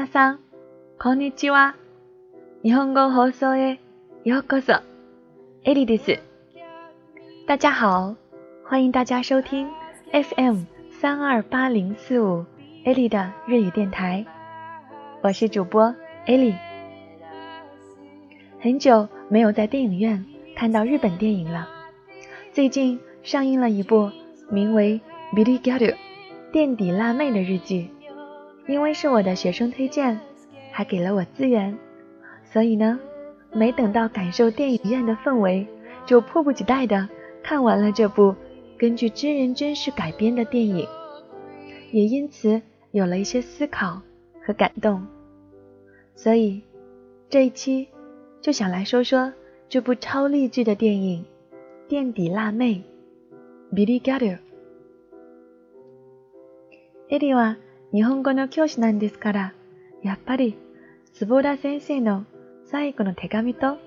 皆さん、こんにちは。日本語放送へようこそ。エリーです。大家好，欢迎大家收听 FM 三二八零四五エリ的日语电台。我是主播エリ很久没有在电影院看到日本电影了。最近上映了一部名为《Billy g a ャル》垫底辣妹的日剧。因为是我的学生推荐，还给了我资源，所以呢，没等到感受电影院的氛围，就迫不及待的看完了这部根据真人真事改编的电影，也因此有了一些思考和感动。所以，这一期就想来说说这部超励志的电影《垫底辣妹》《b i l l y g a n y 诶，李万。日本語の教師なんですから、やっぱりつぼら先生の最後の手紙と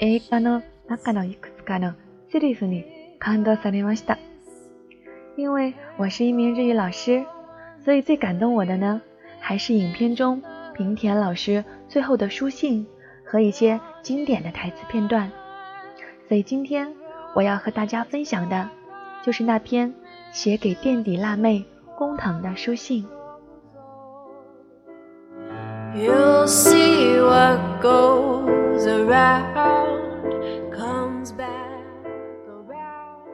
映画の中のいくつかのセリフに感動されました。因为我是一名日语老师，所以最感动我的呢，还是影片中平田老师最后的书信和一些经典的台词片段。所以今天我要和大家分享的，就是那篇写给垫底辣妹工藤的书信。You'll see what goes around comes back around.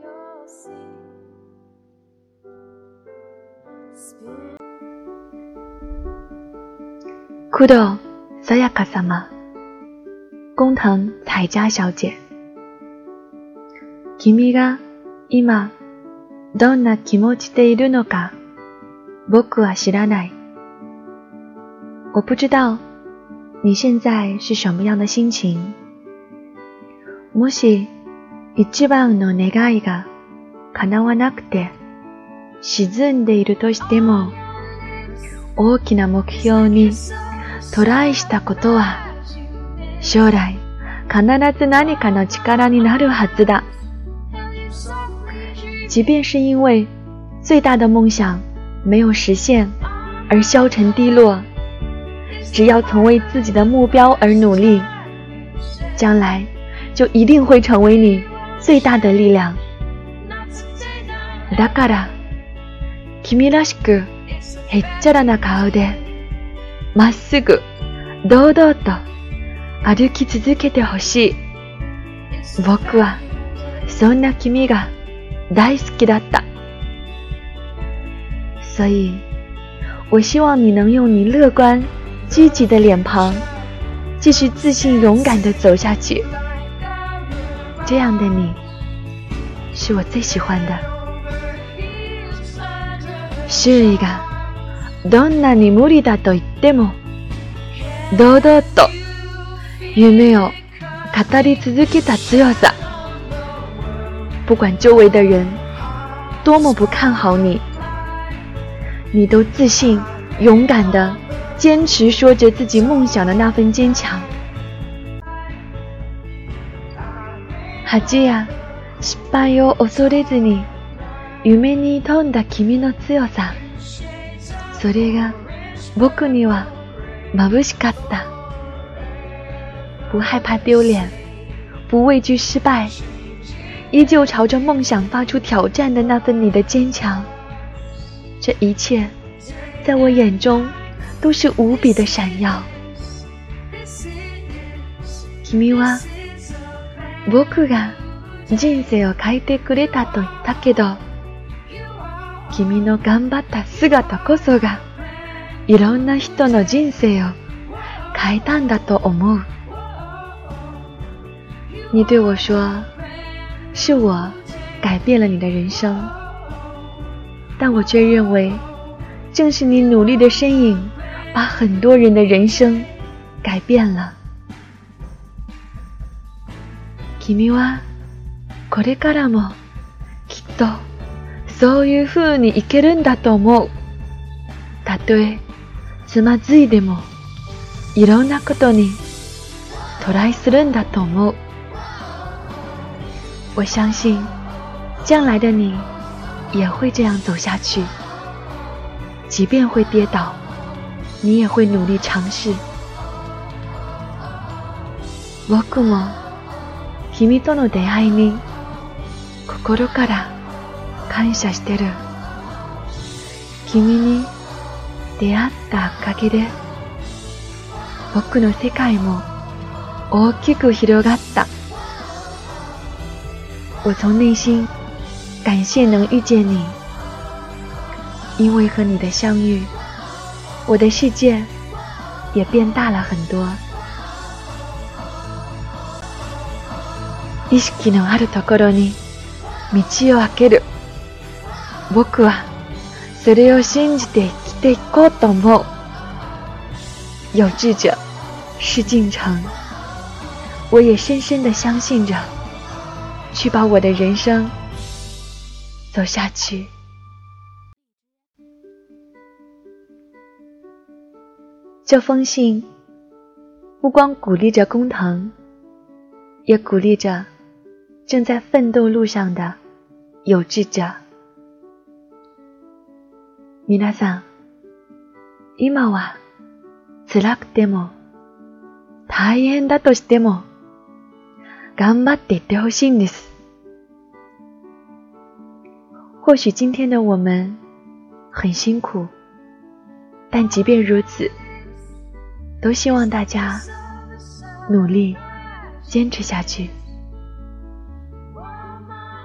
You'll see. 工藤さやか様、工藤彩佳小姐。君が今どんな気持ちでいるのか僕は知らない。我不知道你现在是什么样的心情。もし一番の願いが叶わなくて沈んでいるとしても、大きな目標にトライしたことは将来必ず何かの力になるはずだ。即便是因为最大的梦想没有实现而消沉低落。只要曾为自己的目标而努力，将来就一定会成为你最大的力量。だから、君らしくへっちゃらな顔で、まっすぐ堂々と歩き続けてほしい。僕はそんな君が大好きだった。所以我希望你能用你乐观。积极的脸庞，继续自信勇敢的走下去。这样的你，是我最喜欢的。周围がどんなに無理だと言っても、堂々と夢を語り続けた強さ。不管周围的人多么不看好你，你都自信勇敢的。坚持说着自己梦想的那份坚强，不害怕丢脸，不畏惧失败，依旧朝着梦想发出挑战的那份你的坚强，这一切，在我眼中。都是无比的闪耀。君は僕が人生を変えてくれたと言ったけど、君の頑張った姿こそがいろんな人の人生を変えたんだと思う。你对我说，是我改变了你的人生，但我却认为，正是你努力的身影。把很多人的人生改变了。君はこれからもきっとそういう風に行けるんだと思う。たとえつまずいでも、いろんなことにトライするんだと思う。我相信，将来的你也会这样走下去，即便会跌倒。你也会努力尝试。僕も君との出会いに心から感謝してる。君に出会ったおかげで僕の世界も大きく広がった。我从内心感谢能遇见你，因为和你的相遇。我的世界也变大了很多。意識のあるところに道を開ける。僕はそれを信じて生きていこうと思う。有志者是竟成。我也深深的相信着，去把我的人生走下去。这封信不光鼓励着工藤，也鼓励着正在奋斗路上的有志者。皆さん、今は辛くても大変だとしても、頑張っていってほしいんです。或许今天的我们很辛苦，但即便如此。都希望大家努力坚持下去。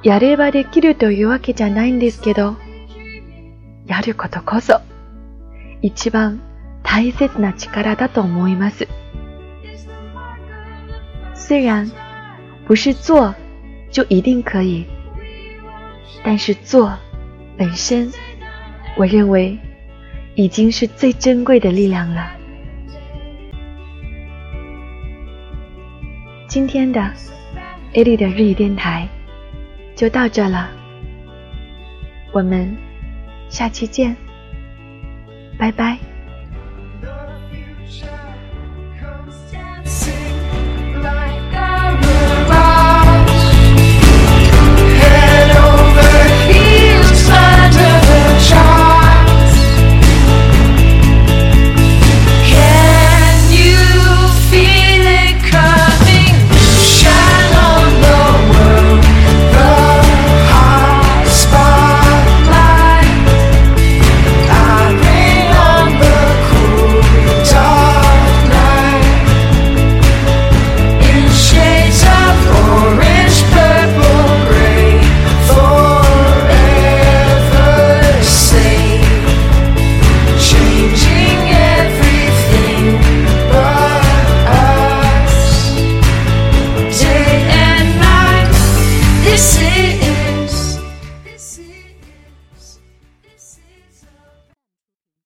やればできるというわけじゃないんですけど、やることこそ一番大切な力だと思います。虽然不是做就一定可以，但是做本身，我认为已经是最珍贵的力量了。今天的艾莉的日语电台就到这了，我们下期见，拜拜。